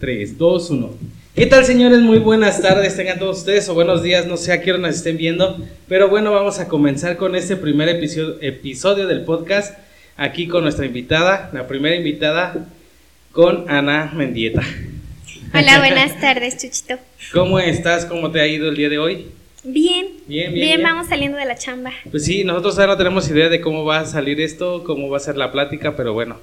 3, 2, 1. ¿Qué tal señores? Muy buenas tardes, tengan todos ustedes o buenos días, no sé a qué hora nos estén viendo, pero bueno, vamos a comenzar con este primer episodio, episodio del podcast, aquí con nuestra invitada, la primera invitada, con Ana Mendieta. Hola, buenas tardes, Chuchito. ¿Cómo estás? ¿Cómo te ha ido el día de hoy? Bien, Bien, bien, bien, bien. vamos saliendo de la chamba. Pues sí, nosotros ahora no tenemos idea de cómo va a salir esto, cómo va a ser la plática, pero bueno,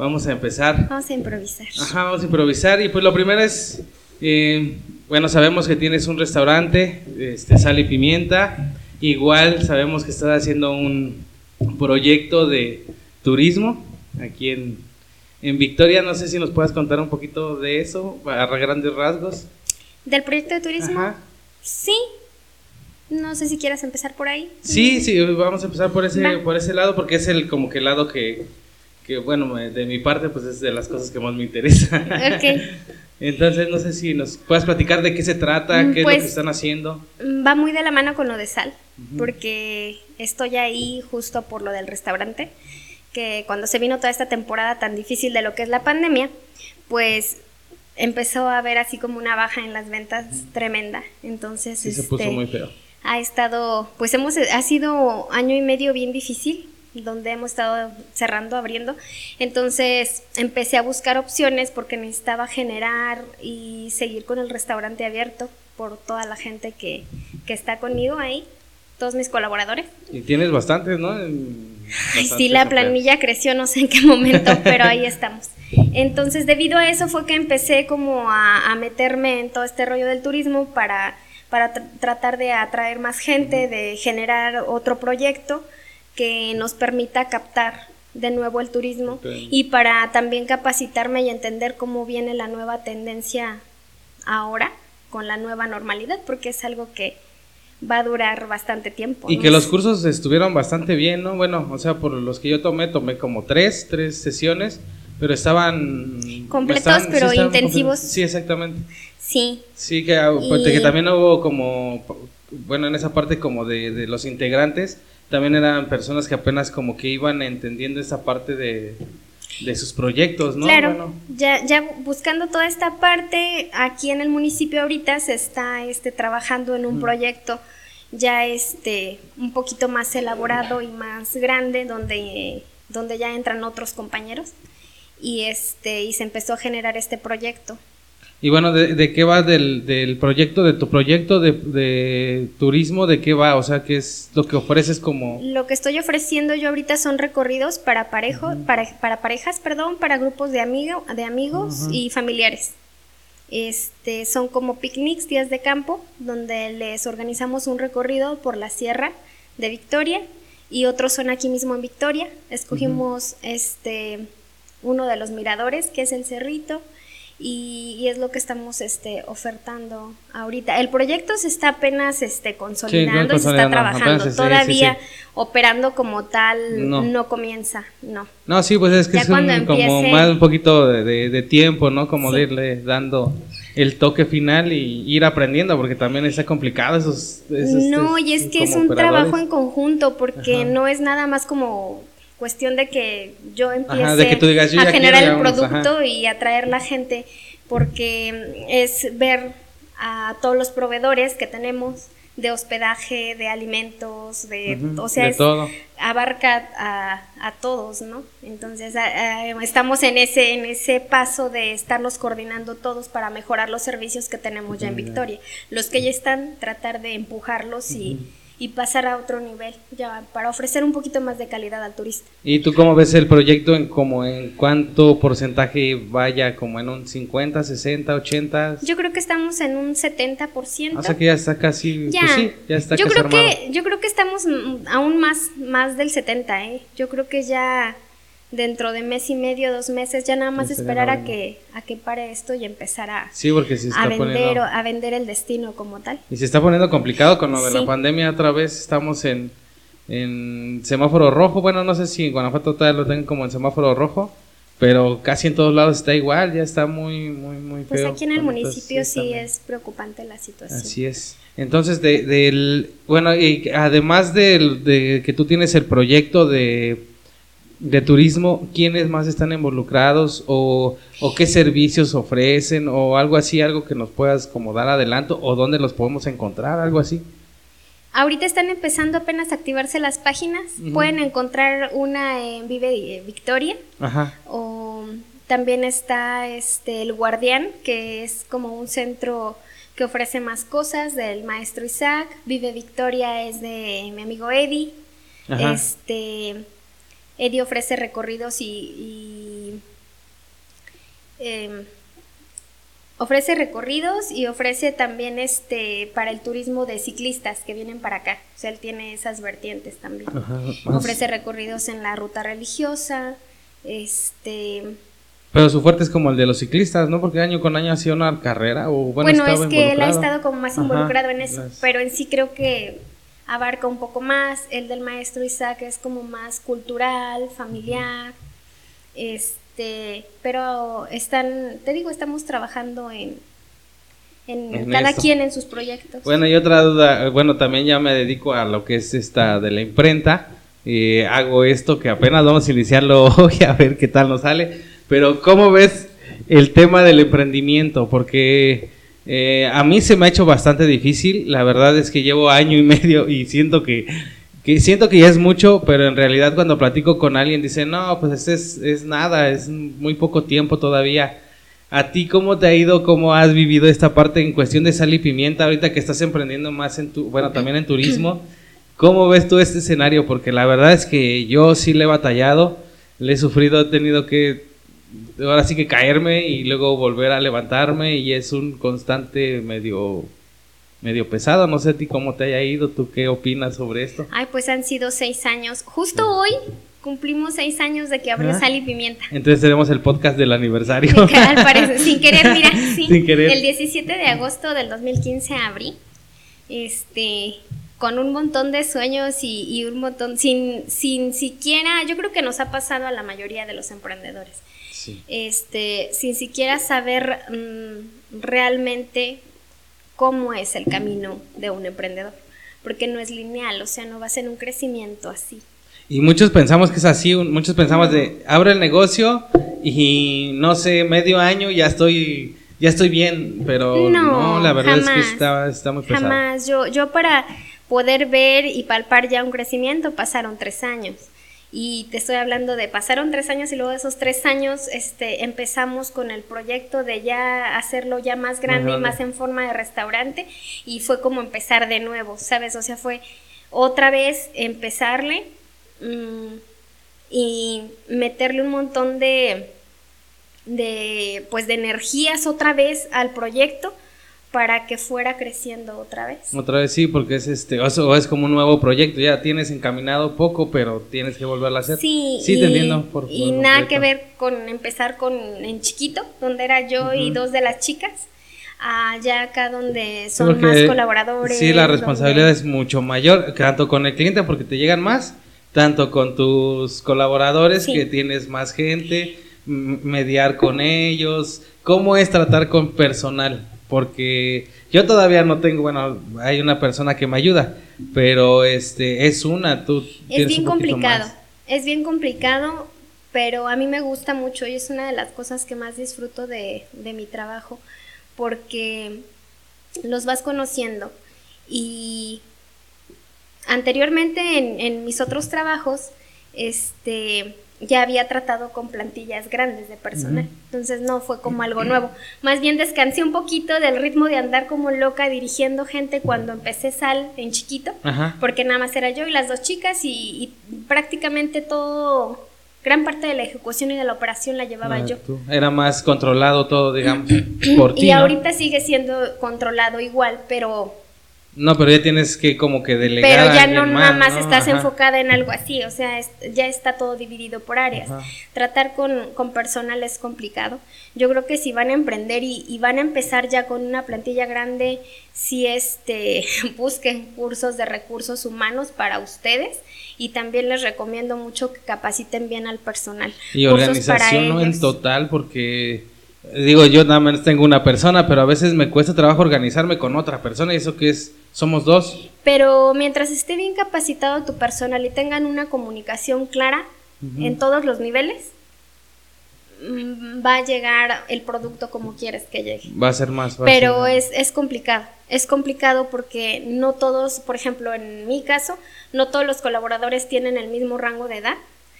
vamos a empezar. Vamos a improvisar. Ajá, vamos a improvisar y pues lo primero es, eh, bueno, sabemos que tienes un restaurante, este, Sal y Pimienta, igual sabemos que estás haciendo un proyecto de turismo aquí en, en Victoria, no sé si nos puedes contar un poquito de eso, a grandes rasgos. ¿Del proyecto de turismo? Ajá. Sí. No sé si quieras empezar por ahí. Sí, sí, vamos a empezar por ese, Va. por ese lado porque es el como que el lado que, que, bueno, de mi parte pues es de las cosas que más me interesa. Ok. Entonces, no sé si nos puedes platicar de qué se trata, Mm, qué es pues- lo que están haciendo. Va muy de la mano con lo de sal, Ujú. porque estoy ahí justo por lo del restaurante, que cuando se vino toda esta temporada tan difícil de lo que es la pandemia, pues empezó a haber así como una baja en las ventas tremenda. Entonces, Sí, se este, puso muy feo. ha estado, pues hemos, ha sido año y medio bien difícil, donde hemos estado cerrando, abriendo. Entonces empecé a buscar opciones porque necesitaba generar y seguir con el restaurante abierto por toda la gente que, que está conmigo ahí, todos mis colaboradores. Y tienes bastantes, ¿no? Sí, la empleados. planilla creció, no sé en qué momento, pero ahí estamos. Entonces, debido a eso fue que empecé como a, a meterme en todo este rollo del turismo para, para tr- tratar de atraer más gente, de generar otro proyecto que nos permita captar de nuevo el turismo y para también capacitarme y entender cómo viene la nueva tendencia ahora con la nueva normalidad, porque es algo que va a durar bastante tiempo. Y ¿no? que los cursos estuvieron bastante bien, ¿no? Bueno, o sea, por los que yo tomé, tomé como tres, tres sesiones, pero estaban... Completos, estaban- pero estaban intensivos. completos. Sí, exactamente. Sí, Sí, que, pues, Y- que también hubo como, bueno, en esa parte como de, de los integrantes, también eran personas que apenas como que iban entendiendo esa parte de, de sus proyectos, ¿no? Claro, Bueno, ya, ya buscando toda esta parte, aquí en el municipio ahorita se está este, trabajando en un proyecto ya este, un poquito más elaborado y más grande, donde, donde ya entran otros compañeros y, este, y se empezó a generar este proyecto. Y bueno, ¿de, de qué va del, del proyecto, de tu proyecto de, de turismo? ¿De qué va? O sea, ¿qué es lo que ofreces como...? Lo que estoy ofreciendo yo ahorita son recorridos para, parejo, para, para parejas, perdón, para grupos de, amigo, de amigos y familiares. Este, son como picnics, días de campo, donde les organizamos un recorrido por la sierra de Victoria y otros son aquí mismo en Victoria. Escogimos este, uno de los miradores, que es el Cerrito, y, y es lo que estamos este, ofertando ahorita. El proyecto se está apenas este, consolidando y se está trabajando. apenas, sí, sí, Todavía sí. operando como tal No. no, comienza, no. No, sí, pues es que Ya es un, como más un poquito de, de- de tiempo, ¿no? Como de irle dando el toque final y ir aprendiendo, porque también está complicado esos... esos- No, y es que es un operadores. trabajo en conjunto porque Ajá. no es nada más como cuestión de que yo empiece de que tú digas, "Yo a generar quiero, el ya vamos", producto y atraer la gente porque es ver a todos los proveedores que tenemos de hospedaje, de alimentos, de, o sea, de es- todo. abarca a, a todos, ¿no? Entonces a- a- estamos en ese en ese paso de estarlos coordinando todos para mejorar los servicios que tenemos ya en Victoria. Los que ya están, tratar de empujarlos y, y pasar a otro nivel, ya para ofrecer un poquito más de calidad al turista. ¿Y tú cómo ves el proyecto en como en cuánto porcentaje vaya, como en un 50, 60, 80? Yo creo que estamos en un 70%. O sea que ya está casi, Ya. pues sí, ya está yo casi creo armado. que yo creo que estamos aún más más del 70, ¿eh? Yo creo que ya dentro de mes y medio, dos meses, ya nada más estaría esperar a que a que pare esto y empezar a, Sí, porque se está a vender poniendo... o- a vender el destino como tal. Y se está poniendo complicado con lo de la pandemia. Otra vez estamos en, en semáforo rojo. Bueno, no sé si en Guanajuato todavía lo tengan como en semáforo rojo, pero casi en todos lados está igual. Ya está muy, muy, muy Pues feo. aquí en el municipio sí también. es preocupante la situación. Así es. Entonces, de, del, bueno, y además del, de que tú tienes el proyecto de, de turismo, ¿quiénes más están involucrados o, o, qué servicios ofrecen o algo así, algo que nos puedas como dar adelanto o dónde los podemos encontrar, algo así? Ahorita están empezando apenas a activarse las páginas. Pueden encontrar una en Vive Victoria. Ajá. O también está este el Guardián, que es como un centro que ofrece más cosas del maestro Isaac. Vive Victoria es de mi amigo Eddie. Este Eddie ofrece recorridos y, em, ofrece recorridos y ofrece también este para el turismo de ciclistas que vienen para acá. O sea, él tiene esas vertientes también. ofrece recorridos en la ruta religiosa, este pero su fuerte es como el de los ciclistas, ¿no? Porque año con año ha sido una carrera o bueno, bueno es que él ha estado como más involucrado en eso, pero en sí creo que abarca un poco más. El del maestro Isaac es como más cultural, familiar. Este, pero están, te digo, estamos trabajando en, en, cada quien en sus proyectos. Bueno, y otra duda, bueno, también ya me dedico a lo que es esta de la imprenta. hago esto que apenas vamos a iniciarlo hoy a ver qué tal nos sale. Pero ¿cómo ves el tema del emprendimiento? Porque eh, a mí se me ha hecho bastante difícil. La verdad es que llevo año y medio y siento que, siento que ya es mucho, pero en realidad cuando platico con alguien dice, no, pues es, es nada, es muy poco tiempo todavía. ¿A ti cómo te ha ido? ¿Cómo has vivido esta parte en cuestión de sal y pimienta ahorita que estás emprendiendo más en tu, bueno, también en turismo? ¿Cómo ves tú este escenario? Porque la verdad es que yo sí le he batallado, le he sufrido, he tenido que ahora sí que caerme y luego volver a levantarme y es un constante medio medio pesado. No sé a ti cómo te haya ido, tú qué opinas sobre esto. Ay, pues han sido seis años. Justo hoy cumplimos seis años de que abrió Sal y Pimienta. Entonces tenemos el podcast del aniversario. sin querer, mira, sí. Sin querer. El 17 de agosto del 2015 abrí. Este, con un montón de sueños y, y un montón, sin, sin siquiera, yo creo que nos ha pasado a la mayoría de los emprendedores este, sin siquiera saber mm, realmente cómo es el camino de un emprendedor, porque no es lineal, o sea, no va a ser un crecimiento así. Y muchos pensamos que es así, muchos pensamos de, abre el negocio y no sé, medio año ya estoy ya estoy bien, pero no, la verdad es que está, está muy pesado. Jamás, yo, yo para poder ver y palpar ya un crecimiento pasaron tres años y te estoy hablando de pasaron tres años y luego de esos tres años este, empezamos con el proyecto de ya hacerlo ya más grande y más en forma de restaurante y fue como empezar de nuevo, ¿sabes? O sea, fue otra vez empezarle mm, y meterle un montón de, de, pues, de energías otra vez al proyecto para que fuera creciendo otra vez. Otra vez sí, porque es este, o es como un nuevo proyecto, ya tienes encaminado poco, pero tienes que volverlo a hacer. Sí, sí te entiendo. Por, y nada que ver con empezar con en chiquito, donde era yo y dos de las chicas, allá acá donde son más colaboradores. Sí, la responsabilidad es mucho mayor, tanto con el cliente porque te llegan más, tanto con tus colaboradores que tienes más gente, mediar con ellos, cómo es tratar con personal porque yo todavía no tengo, bueno, hay una persona que me ayuda, pero este es una, tú es bien complicado, es bien complicado, pero a mí me gusta mucho y es una de las cosas que más disfruto de, de mi trabajo, porque los vas conociendo. Y anteriormente en, en mis otros trabajos, este ya había tratado con plantillas grandes de personal, entonces no fue como algo nuevo. Más bien descansé un poquito del ritmo de andar como loca dirigiendo gente cuando empecé Sal en chiquito, porque nada más era yo y las dos chicas y, prácticamente todo, gran parte de la ejecución y de la operación la llevaba ah, yo. Era más controlado todo, digamos, por ti. Y ahorita sigue siendo controlado igual, pero no, pero ya tienes que como que delegar. Pero ya no nada más estás enfocada en algo así, o sea, ya está todo dividido por áreas. Tratar con, con, personal es complicado. Yo creo que si van a emprender y, van a empezar ya con una plantilla grande, si este, busquen cursos de recursos humanos para ustedes y también les recomiendo mucho que capaciten bien al personal. Y organización en total porque digo yo nada más tengo una persona, pero a veces me cuesta trabajo organizarme con otra persona y eso que es somos dos. Pero mientras esté bien capacitado tu personal y tengan una comunicación clara, en todos los niveles, mm, va a llegar el producto como quieres que llegue. Va a ser más fácil. Pero es, es complicado. Es complicado porque no todos, por ejemplo, en mi caso, no todos los colaboradores tienen el mismo rango de edad.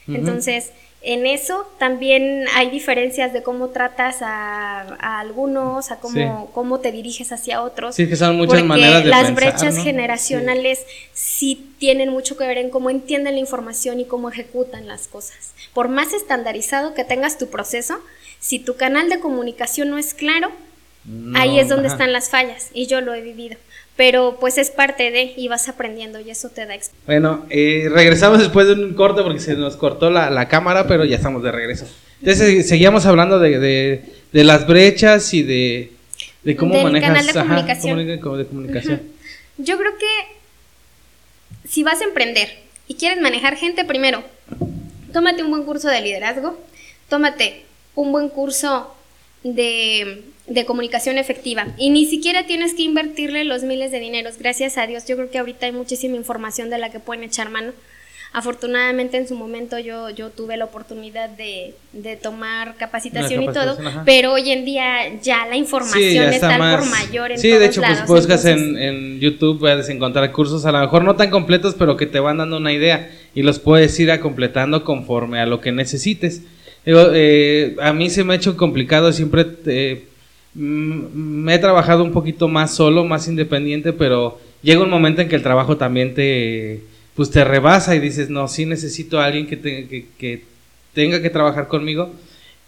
Entonces, en eso también hay diferencias de cómo tratas a, algunos, a cómo, cómo te diriges hacia otros. Sí, que son muchas maneras de Las brechas generacionales sí. tienen mucho que ver en cómo entienden la información y cómo ejecutan las cosas. Por más estandarizado que tengas tu proceso, si tu canal de comunicación no es claro, ahí es donde están las fallas y yo lo he vivido pero pues es parte de y vas aprendiendo y eso te da experiencia. Bueno, eh, regresamos después de un corte porque se nos cortó la, cámara, pero ya estamos de regreso. Entonces eh, seguíamos hablando de, las brechas y de, cómo Del manejas canal de comunicación. Yo creo que si vas a emprender y quieres manejar gente, primero, tómate un buen curso de liderazgo, tómate un buen curso de de comunicación efectiva. Y ni siquiera tienes que invertirle los miles de dineros. Gracias a Dios, yo creo que ahorita hay muchísima información de la que pueden echar mano. Afortunadamente en su momento yo, yo tuve la oportunidad de, tomar capacitación, y todo, pero hoy en día ya la información está, por mayor en Sí, de hecho, pues buscas en, en, YouTube, puedes encontrar cursos a lo mejor no tan completos, pero que te van dando una idea y los puedes ir a completando conforme a lo que necesites. Eh, a mí se me ha hecho complicado siempre... Eh, me he trabajado un poquito más solo, más independiente, pero llega un momento en que el trabajo también te, pues te rebasa y dices, no, sí necesito a alguien que, que, tenga que trabajar conmigo.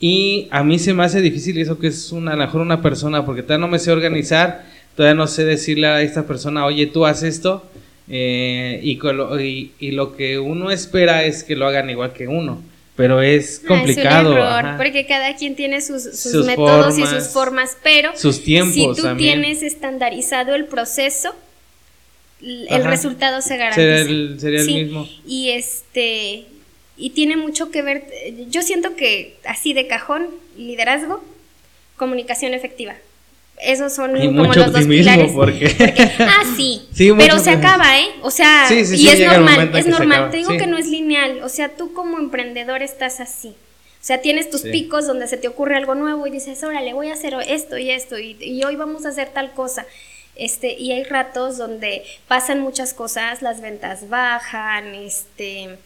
Y a mí se me hace difícil eso que es una, a lo mejor una persona, porque todavía no me sé organizar, todavía no sé decirle a esta persona, oye, tú haces esto, eh, y, y, y, lo que uno espera es que lo hagan igual que uno pero es complicado. Ah, es un error, porque cada quien tiene sus, métodos y sus formas, pero sus tiempos si tú tienes estandarizado el proceso, el resultado se garantiza. Sería el, mismo. Y este y tiene mucho que ver, yo siento que así de cajón, liderazgo, comunicación efectiva. Esos son como los dos pilares. Porque... ah, sí. pero se acaba, ¿eh? O sea, y es normal, es normal. Te digo que no es lineal. O sea, tú como emprendedor estás así. O sea, tienes tus picos donde se te ocurre algo nuevo y dices, órale, voy a hacer esto y esto y, y hoy vamos a hacer tal cosa. Este, y hay ratos donde pasan muchas cosas, las ventas bajan, este,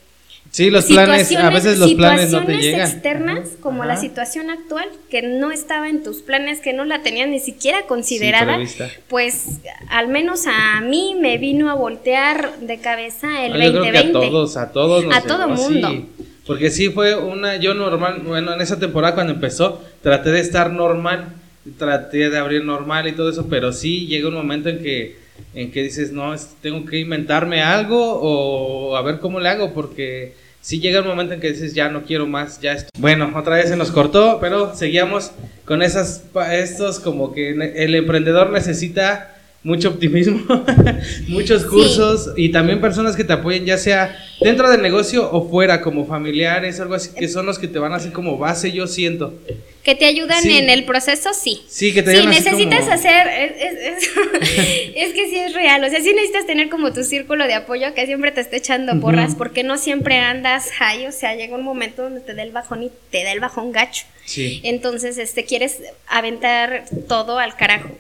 Sí, los planes, a veces los planes no te llegan. externas, como la situación actual, que no estaba en tus planes, que no la tenías ni siquiera considerada, pues al menos a mí me vino a voltear de cabeza el 2020. a todos, a todos. a todo mundo. porque sí fue una, yo normal, bueno, en esa temporada cuando empezó, traté de estar normal, traté de abrir normal y todo eso, pero sí llega un momento en que en que dices, no, tengo que inventarme algo o a ver cómo le hago, porque si llega un momento en que dices, ya no quiero más, ya esto. Bueno, otra vez se nos cortó, pero seguíamos con esas, estos como que el emprendedor necesita mucho optimismo, muchos cursos y también personas que te apoyen, ya sea dentro del negocio o fuera, como familiares, algo así, que son los que te van así como base, yo siento. Que te ayudan en el proceso, sí. Sí, que te ayudan. Sí, necesitas hacer, es, que sí es real, o sea, sí necesitas tener como tu círculo de apoyo que siempre te esté echando porras, porque no siempre andas high, o sea, llega un momento donde te da el bajón y te da el bajón gacho. Sí. Entonces, este, quieres aventar todo al carajo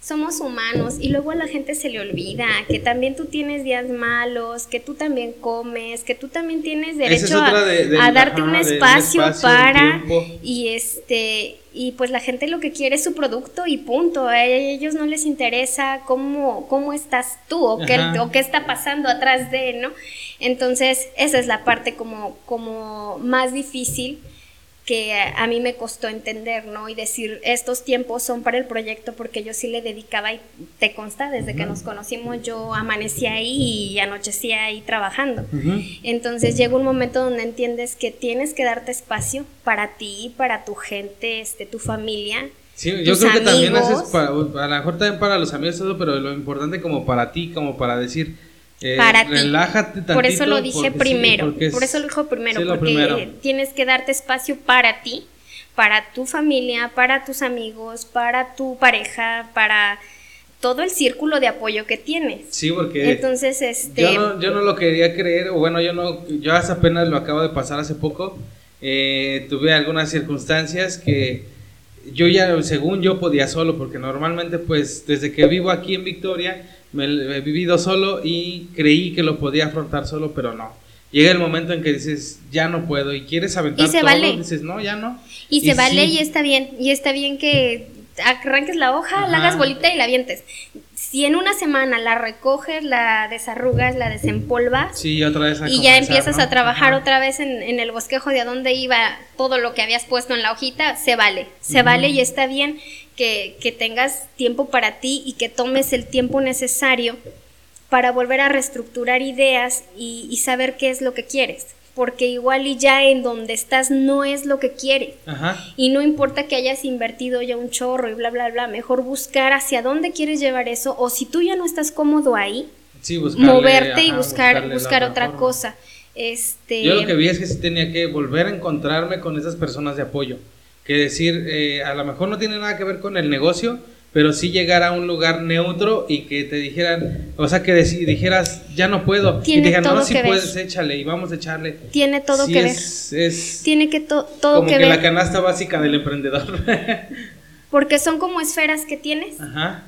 somos humanos y luego a la gente se le olvida que también tú tienes días malos, que tú también comes, que tú también tienes derecho a, darte un, espacio para y este y pues la gente lo que quiere es su producto y punto. A ellos no les interesa cómo, cómo estás tú o qué, o qué está pasando atrás de, ¿no? Entonces, esa es la parte como, como más difícil que a mí me costó entender, ¿no? Y decir, estos tiempos son para el proyecto porque yo sí le dedicaba y te consta, desde que nos conocimos yo amanecía ahí y anochecía ahí trabajando. Entonces llega un momento donde entiendes que tienes que darte espacio para ti, para tu gente, este, tu familia. Sí, yo creo que también haces, para, a lo mejor también para los amigos, pero lo importante como para ti, como para decir, eh, para ti. Tantito por eso lo dije primero. por eso lo dijo primero, porque tienes que darte espacio para ti, para tu familia, para tus amigos, para tu pareja, para todo el círculo de apoyo que tienes. Sí, porque entonces este yo no, yo no lo quería creer, o bueno, yo no, yo hace apenas lo acabo de pasar hace poco, eh, tuve algunas circunstancias que yo ya, según yo podía solo, porque normalmente pues desde que vivo aquí en Victoria, me he vivido solo y creí que lo podía afrontar solo, pero no. Llega el momento en que dices, ya no puedo y quieres aventar y se todo, vale. dices, no, ya no. Y, se vale y está bien, y está bien que arranques la hoja, la hagas bolita y la vientes. Si en una semana la recoges, la desarrugas, la desempolvas sí, otra vez y ya empiezas a trabajar otra vez en, en, el bosquejo de a dónde iba todo lo que habías puesto en la hojita, se vale, se vale y está bien que, que tengas tiempo para ti y que tomes el tiempo necesario para volver a reestructurar ideas y, y saber qué es lo que quieres porque igual y ya en donde estás no es lo que quieres. Y no importa que hayas invertido ya un chorro y bla, bla, bla, mejor buscar hacia dónde quieres llevar eso o si tú ya no estás cómodo ahí, moverte y buscar, buscar otra cosa. Este... Yo lo que vi es que sí tenía que volver a encontrarme con esas personas de apoyo. Que decir, eh, a lo mejor no tiene nada que ver con el negocio, pero sí llegar a un lugar neutro y que te dijeran, o sea, que dijeras, ya no puedo. Tiene y dijeran, todo no, si puedes, échale y vamos a echarle. Tiene todo Sí que es, es ver. Tiene que to- todo como que, que, ver. la canasta básica del emprendedor. Porque son como esferas que tienes, Ajá.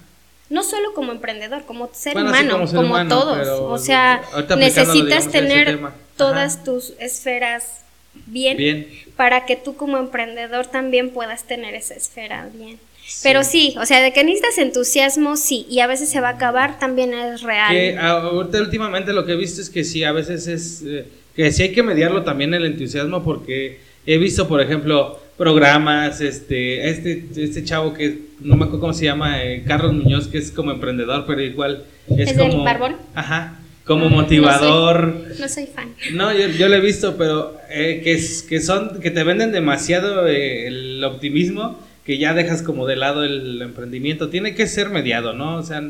no solo como emprendedor, como ser Bueno, humano, como como, ser humano, todos. O sea, necesitas digamos, tener todas tus esferas bien, Bien. para que tú como emprendedor también puedas tener esa esfera bien. Pero sí, o sea, de que necesitas entusiasmo, sí, y a veces se va a acabar, también es real. Que ahorita últimamente lo que he visto es que sí, a veces es eh, que sí hay que mediarlo también el entusiasmo porque he visto, por ejemplo, programas, este, este, este chavo que no me acuerdo cómo se llama, eh, Carlos Muñoz, que es como emprendedor, pero igual es, ¿Es como... Barbón? Ajá, como No, no motivador. No soy fan. No, yo, yo lo he visto, pero eh, que, es- que son, que te venden demasiado eh, el optimismo que ya dejas como de lado el emprendimiento. Tiene que ser mediado, ¿no? O sea,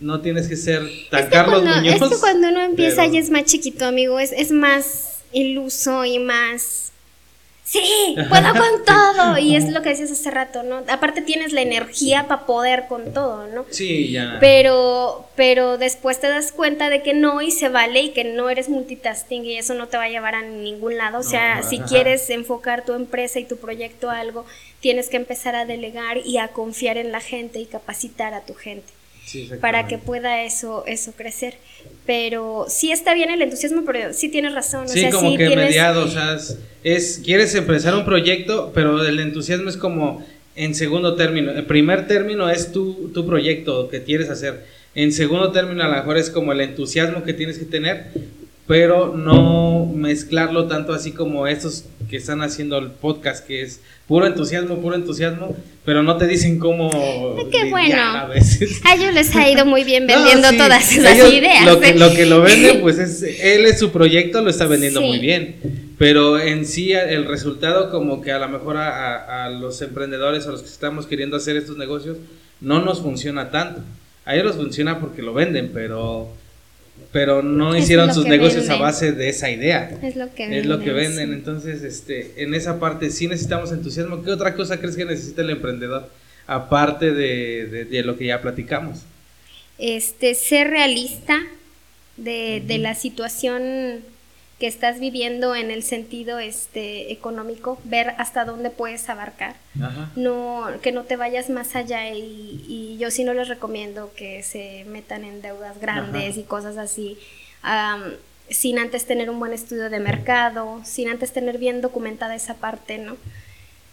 no tienes que ser tan Es que Carlos cuando, Muñoz. es que cuando uno empieza pero- ya es más chiquito, amigo, es, es más iluso y más... Sí, puedo con todo. Y es lo que decías hace rato, ¿no? Aparte tienes la energía para poder con todo, ¿no? Sí, ya. Pero, pero después te das cuenta de que no y se vale y que no eres multitasking y eso no te va a llevar a ningún lado. O sea, No, si ajá. quieres enfocar tu empresa y tu proyecto a algo, tienes que empezar a delegar y a confiar en la gente y capacitar a tu gente Sí, para que pueda eso, eso crecer. Pero sí está bien el entusiasmo, pero sí tienes razón. Sí, o sea, como sí que tienes, mediado, o sea, es- quieres empezar un proyecto, pero el entusiasmo es como en segundo término. El primer término es tu, tu proyecto que quieres hacer. En segundo término a lo mejor es como el entusiasmo que tienes que tener, pero no mezclarlo tanto así como estos que están haciendo el podcast, que es puro entusiasmo, puro entusiasmo, pero no te dicen cómo... Qué bueno. A veces. A ellos les ha ido muy bien No, vendiendo sí, todas esas ellos ideas. Lo que, ¿eh? lo que lo vende, pues es, él es su proyecto, lo está vendiendo Sí. muy bien. Pero en sí el resultado como que a lo mejor a, a- a los emprendedores, a los que estamos queriendo hacer estos negocios, no nos funciona tanto. A ellos les funciona porque lo venden, pero, pero no Es hicieron sus negocios a venden. base de esa idea. Es lo que Es lo que venden, venden, sí. entonces este, en esa parte sí necesitamos entusiasmo. ¿Qué otra cosa crees que necesita el emprendedor? Aparte de, de- de lo que ya platicamos. este, ser realista de, de la situación que estás viviendo en el sentido este, económico, ver hasta dónde puedes abarcar, Ajá. no, que no te vayas más allá y, y yo sí no les recomiendo que se metan en deudas grandes Ajá. y cosas así, am, sin antes tener un buen estudio de mercado, sin antes tener bien documentada esa parte, ¿no?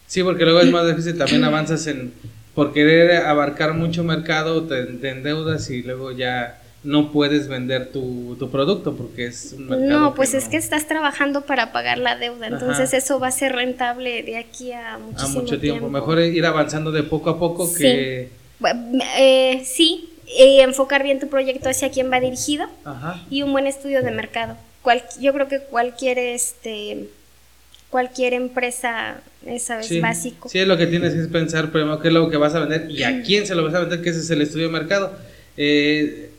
Sí, porque luego es más difícil, también avanzas en, por querer abarcar mucho mercado, te, te endeudas y luego ya no puedes vender tu, tu producto porque es un mercado. No, pues es no- que estás trabajando para pagar la deuda, entonces Ajá. eso va a ser rentable de aquí a a mucho tiempo. Mejor ir avanzando de poco a poco Sí. que... Eh, sí, eh, enfocar bien tu proyecto hacia quién va dirigido Ajá. y un buen estudio de mercado. Cual- yo creo que cualquier este cualquier empresa eso es Sí, básico. sí, es lo que tienes que pensar primero qué es lo que vas a vender y a quién se lo vas a vender, que ese es el estudio de mercado. Eh,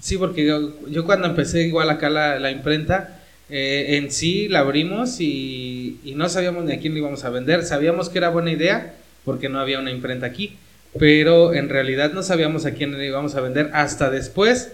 sí, porque yo, cuando empecé igual acá la, la imprenta, eh, en sí la abrimos y, y no sabíamos ni a quién le íbamos a vender. Sabíamos que era buena idea porque no había una imprenta aquí, pero en realidad no sabíamos a quién le íbamos a vender hasta después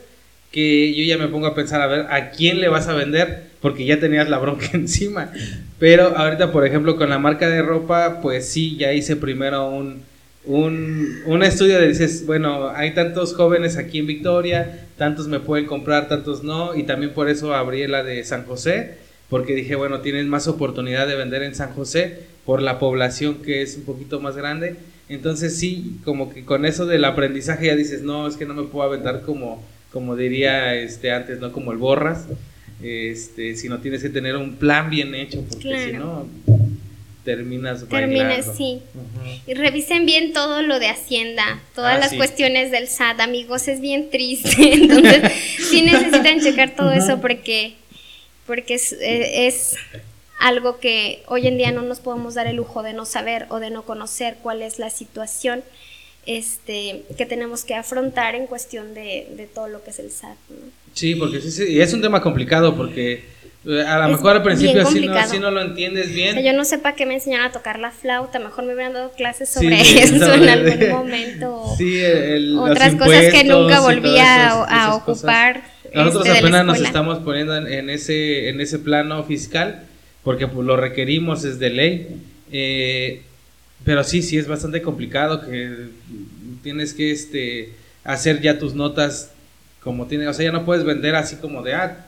que yo ya me pongo a pensar a ver a quién le vas a vender porque ya tenías la bronca encima. Pero ahorita, por ejemplo, con la marca de ropa, pues sí, ya hice primero un, un, un estudio de dices, bueno, hay tantos jóvenes aquí en Victoria, tantos me pueden comprar, tantos no, y también por eso abrí la de San José, porque dije, bueno, tienes más oportunidad de vender en San José por la población que es un poquito más grande. Entonces sí, como que con eso del aprendizaje ya dices, no, es que no me puedo aventar como, como diría este antes, no como el borras, este, sino tienes que tener un plan bien hecho, porque si no terminas Terminas, sí. Y revisen bien todo lo de Hacienda, todas ah, las cuestiones del SAT, amigos, es bien triste. Entonces, sí necesitan checar todo eso porque, porque es, eh, es, algo que hoy en día no nos podemos dar el lujo de no saber o de no conocer cuál es la situación este, que tenemos que afrontar en cuestión de, de todo lo que es el SAT. Sí, porque sí, es un tema complicado porque a lo mejor al principio así no, no, lo entiendes bien. yo no sé para qué me enseñaron a tocar la flauta, mejor me hubieran dado clases sobre eso en algún momento. Sí, el, otras cosas que nunca volví a, ocupar. Nosotros este, apenas nos estamos poniendo en, ese, en ese plano fiscal porque pues, lo requerimos, es de ley. Eh, pero sí, sí es bastante complicado que tienes que este, hacer ya tus notas como tiene, o sea, ya no puedes vender así como de, ah,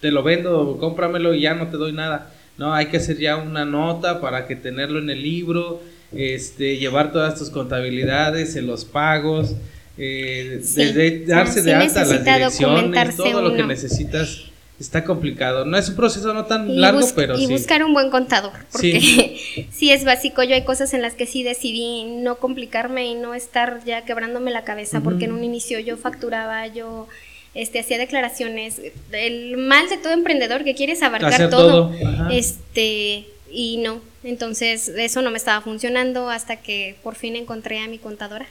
te lo vendo, cómpramelo y ya no te doy nada. No, hay que hacer ya una nota para que tenerlo en el libro, este, llevar todas tus contabilidades, en los pagos, eh, darse de alta las direcciones, todo lo que necesitas está complicado. No es un proceso no tan largo, pero y buscar un buen contador, porque sí. es básico. Yo hay cosas en las que sí decidí no complicarme y no estar ya quebrándome la cabeza, porque en un inicio yo facturaba, yo este hacía declaraciones, el mal de todo emprendedor que quieres abarcar todo, este y no, entonces eso no me estaba funcionando hasta que por fin encontré a mi contadora.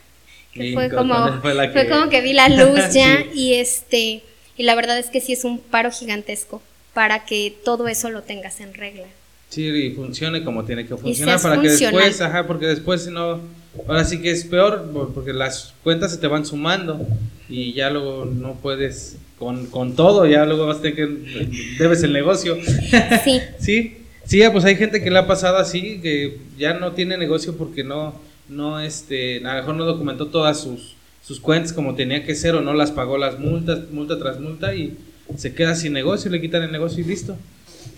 Que fue como fue como que vi la luz ya y este y la verdad es que sí es un paro gigantesco para que todo eso lo tengas en regla. Sí, y funcione como tiene que funcionar para que después, ajá, porque después si no, ahora sí que es peor porque las cuentas se te van sumando y ya luego no puedes con, con todo, ya luego vas a tener que debes el negocio. Sí. sí. Sí, pues hay gente que le ha pasado así, que ya no tiene negocio porque no, no, este, a lo mejor no documentó todas sus, sus cuentas como tenía que ser o no las pagó las multas, multa tras multa y se queda sin negocio, le quitan el negocio y listo.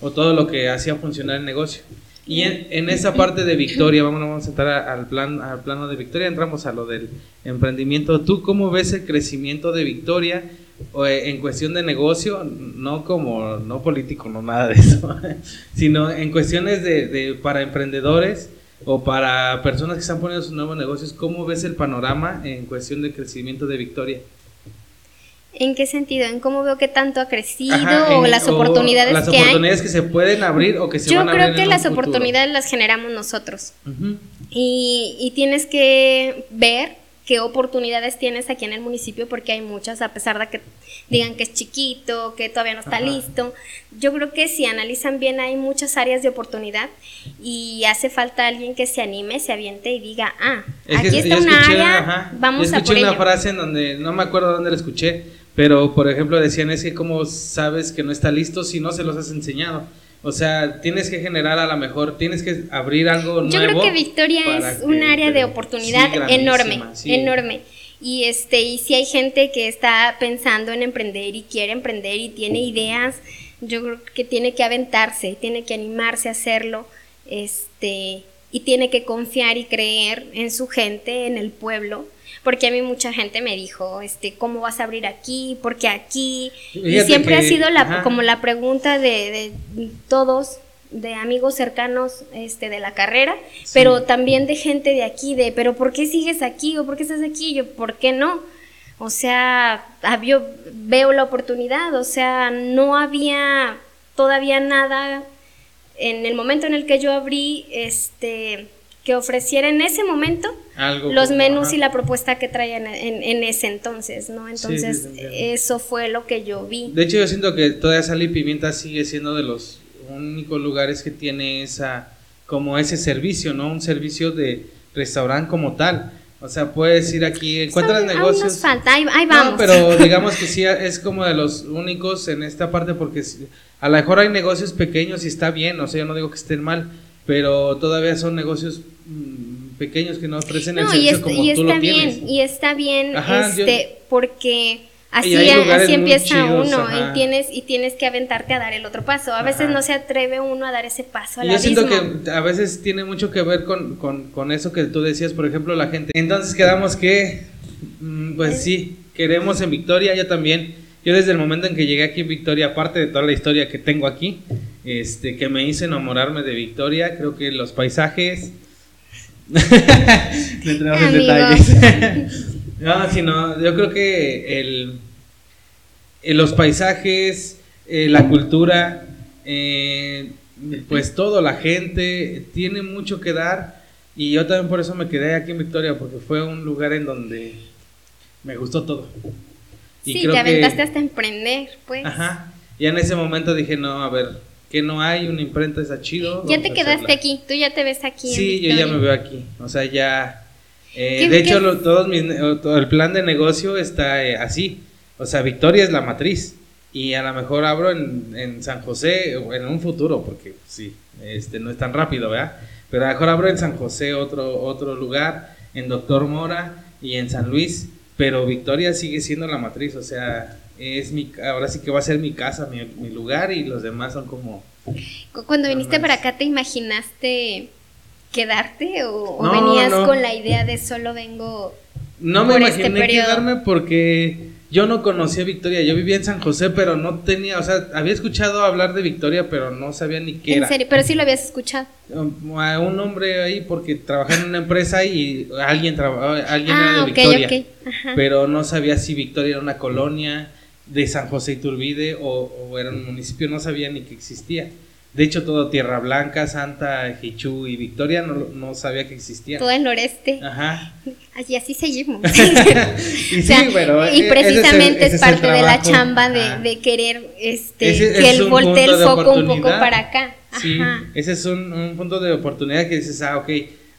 O todo lo que hacía funcionar el negocio. Y en, esa parte de Victoria, vamos, vamos a entrar al, plan, al plano de Victoria, entramos a lo del emprendimiento. ¿Tú cómo ves el crecimiento de Victoria eh, en cuestión de negocio? No como, no político, no nada de eso, sino en cuestiones de, de para emprendedores o para personas que están poniendo sus nuevos negocios, ¿cómo ves el panorama en cuestión de crecimiento de Victoria? ¿En qué sentido? ¿En cómo veo que tanto ha crecido o las oportunidades las oportunidades que se pueden abrir o que se van a abrir. Yo creo que las oportunidades las generamos nosotros. y, y tienes que ver qué oportunidades tienes aquí en el municipio, porque hay muchas, a pesar de que digan que es chiquito, que todavía no está listo. Yo creo que si analizan bien hay muchas áreas de oportunidad y hace falta alguien que se anime, se aviente y diga, ah, aquí está una área, vamos a por una frase en donde, no me acuerdo dónde la escuché, pero por ejemplo decían, es que cómo sabes que no está listo si no se los has enseñado. O sea, tienes que generar a lo mejor, tienes que abrir algo nuevo. Yo creo que Victoria es un área de oportunidad enorme, enorme. Y este, y si hay gente que está pensando en emprender y quiere emprender y tiene ideas, yo creo que tiene que aventarse, tiene que animarse a hacerlo, este, y tiene que confiar y creer en su gente, en el pueblo porque a mí mucha gente me dijo, este, ¿cómo vas a abrir aquí? Porque aquí? y siempre ha sido la, como la pregunta de, de, todos, de amigos cercanos este, de la carrera, pero también de gente de aquí, de, pero ¿por qué sigues aquí? ¿O por qué estás aquí? yo, ¿por qué no? O sea, yo veo la oportunidad, o sea, no había todavía nada en el momento en el que yo abrí, este, que ofreciera en ese momento los menús y la propuesta que traían en, ese entonces, ¿no? Entonces, eso fue lo que yo vi. De hecho, yo siento que todavía Sal y Pimienta sigue siendo de los únicos lugares que tiene esa, como ese servicio, ¿no? Un servicio de restaurante como tal. O sea, puedes ir aquí, encuentras Son- aún negocios. nos falta, ahí, ahí vamos. No, pero digamos que sí es como de los únicos en esta parte porque a lo mejor hay negocios pequeños y está bien, o sea, yo no digo que estén mal, pero todavía son negocios pequeños que no ofrecen el No, y, servicio es- como y tú lo está tienes. bien, y está bien, Ajá, yo- este, porque así, así empieza chidos, uno ajá. y tienes, y tienes que aventarte a dar el otro paso. A veces Ajá. no se atreve uno a dar ese paso al yo siento que a veces tiene mucho que ver con, con, con eso que tú decías, por ejemplo, la gente. Entonces quedamos que, mm, pues sí, queremos en Victoria, yo también. Yo desde el momento en que llegué aquí en Victoria, aparte de toda la historia que tengo aquí, este, que me hizo enamorarme de Victoria, creo que los paisajes... No entremos en detalles. no, sino yo creo que el, eh, los paisajes, eh, la cultura, eh, pues todo, la gente, tiene mucho que dar. Y yo también por eso me quedé aquí en Victoria, porque fue un lugar en donde me gustó todo. Y Sí, creo te que- aventaste hasta emprender, pues. Ajá. Y en ese momento dije, no, a ver, que no hay, una imprenta está chido. Ya te quedaste hacerla". aquí, tú ya te ves aquí. Sí, yo ya me veo aquí. O sea, ya. eh, ¿Qué- de hecho, lo- todos mis o todo el plan de negocio está eh, así. O sea, Victoria es la matriz. Y a lo mejor abro en, en San José en un futuro, porque sí, este no es tan rápido, ¿verdad? Pero a lo mejor abro en San José otro, otro lugar, en Doctor Mora y en San Luis. Pero Victoria sigue siendo la matriz. O sea, es mi, ahora sí que va a ser mi casa, mi, mi lugar, y los demás son como. Cu- Cuando viniste para acá, ¿te imaginaste quedarte o, venías no. con la idea de solo vengo? No me este imaginé periodo. quedarme porque yo no conocía Victoria. Yo vivía en San José, pero no tenía, o sea, había escuchado hablar de Victoria, pero no sabía ni qué En era. serio, pero sí lo habías escuchado. Um, A un hombre ahí porque trabajaba en una empresa y alguien trabajaba, alguien era Ah, de ok, Victoria, pero no sabía si Victoria era una colonia de San José Iturbide o, o era un municipio, no sabía ni que existía. De hecho, todo Tierra Blanca, Santa, Jichú y Victoria no, no sabía que existía. Todo el noreste. Ajá. Y así seguimos. y O sea, sí, pero y ese el- precisamente es el parte de la chamba de, querer este Ese que él voltee el foco un poco para acá. Sí, ese es un, un punto de oportunidad que dices, ah, ok,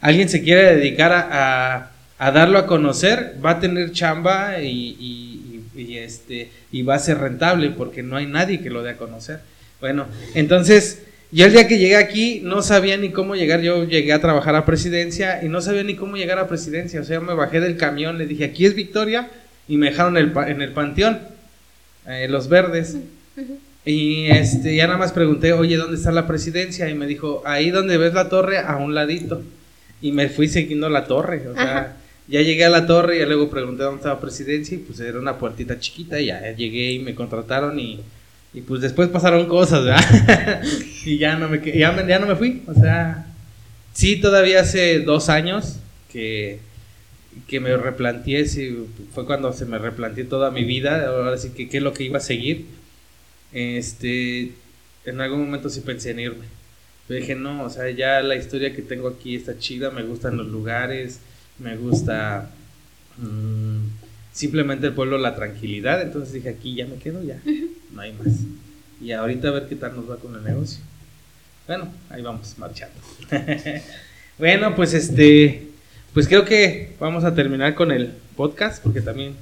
alguien se quiere dedicar a, a- a darlo a conocer, va a tener chamba y, y- y- este, y va a ser rentable porque no hay nadie que lo dé a conocer. Bueno, entonces, yo el día que llegué aquí no sabía ni cómo llegar, yo llegué a trabajar a presidencia y no sabía ni cómo llegar a presidencia, o sea, me bajé del camión, le dije, aquí es Victoria y me dejaron el pa- en el panteón, eh, los verdes. Y este, ya nada más pregunté, oye, ¿dónde está la presidencia? Y me dijo, ahí donde ves la torre, a un ladito. Y me fui siguiendo la torre, o sea, Ajá. Ya llegué a la torre y luego pregunté dónde estaba presidencia y pues era una puertita chiquita y ya llegué y me contrataron y, y pues después pasaron cosas, ¿verdad? y ya no, me, ya, ya no me fui, o sea, sí, todavía hace dos años que, que me replanteé, sí, fue cuando se me replanteé toda mi vida, ahora sí que qué es lo que iba a seguir este, en algún momento sí pensé en irme. Pero dije, no, o sea, ya la historia que tengo aquí está chida, me gustan los lugares, me gusta mm, simplemente el pueblo, la tranquilidad. Entonces dije, aquí ya me quedo, ya, no hay más. Y ahorita a ver qué tal nos va con el negocio. Bueno, ahí vamos, marchando. bueno, pues este, pues creo que vamos a terminar con el podcast, porque también,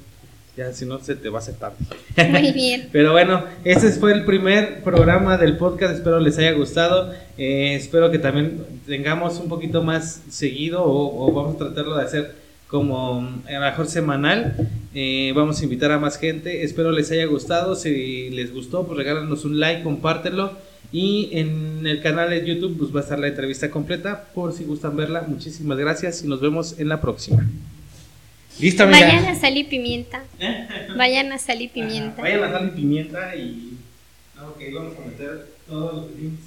ya si no se te va a hacer tarde. Muy bien. Pero bueno, ese fue el primer programa del podcast. Espero les haya gustado. Eh, espero que también tengamos un poquito más seguido o, o vamos a tratarlo de hacer como mm, a lo mejor semanal. Eh, vamos a invitar a más gente. Espero les haya gustado. Si les gustó, pues regálanos un like, compártelo. Y en el canal de YouTube pues va a estar la entrevista completa por si gustan verla. Muchísimas gracias y nos vemos en la próxima. Listo, amiga. Vayan a sal y pimienta. Vayan a sal y pimienta. Ajá, Vayan a sal y pimienta y. Ok, vamos a meter todos los links.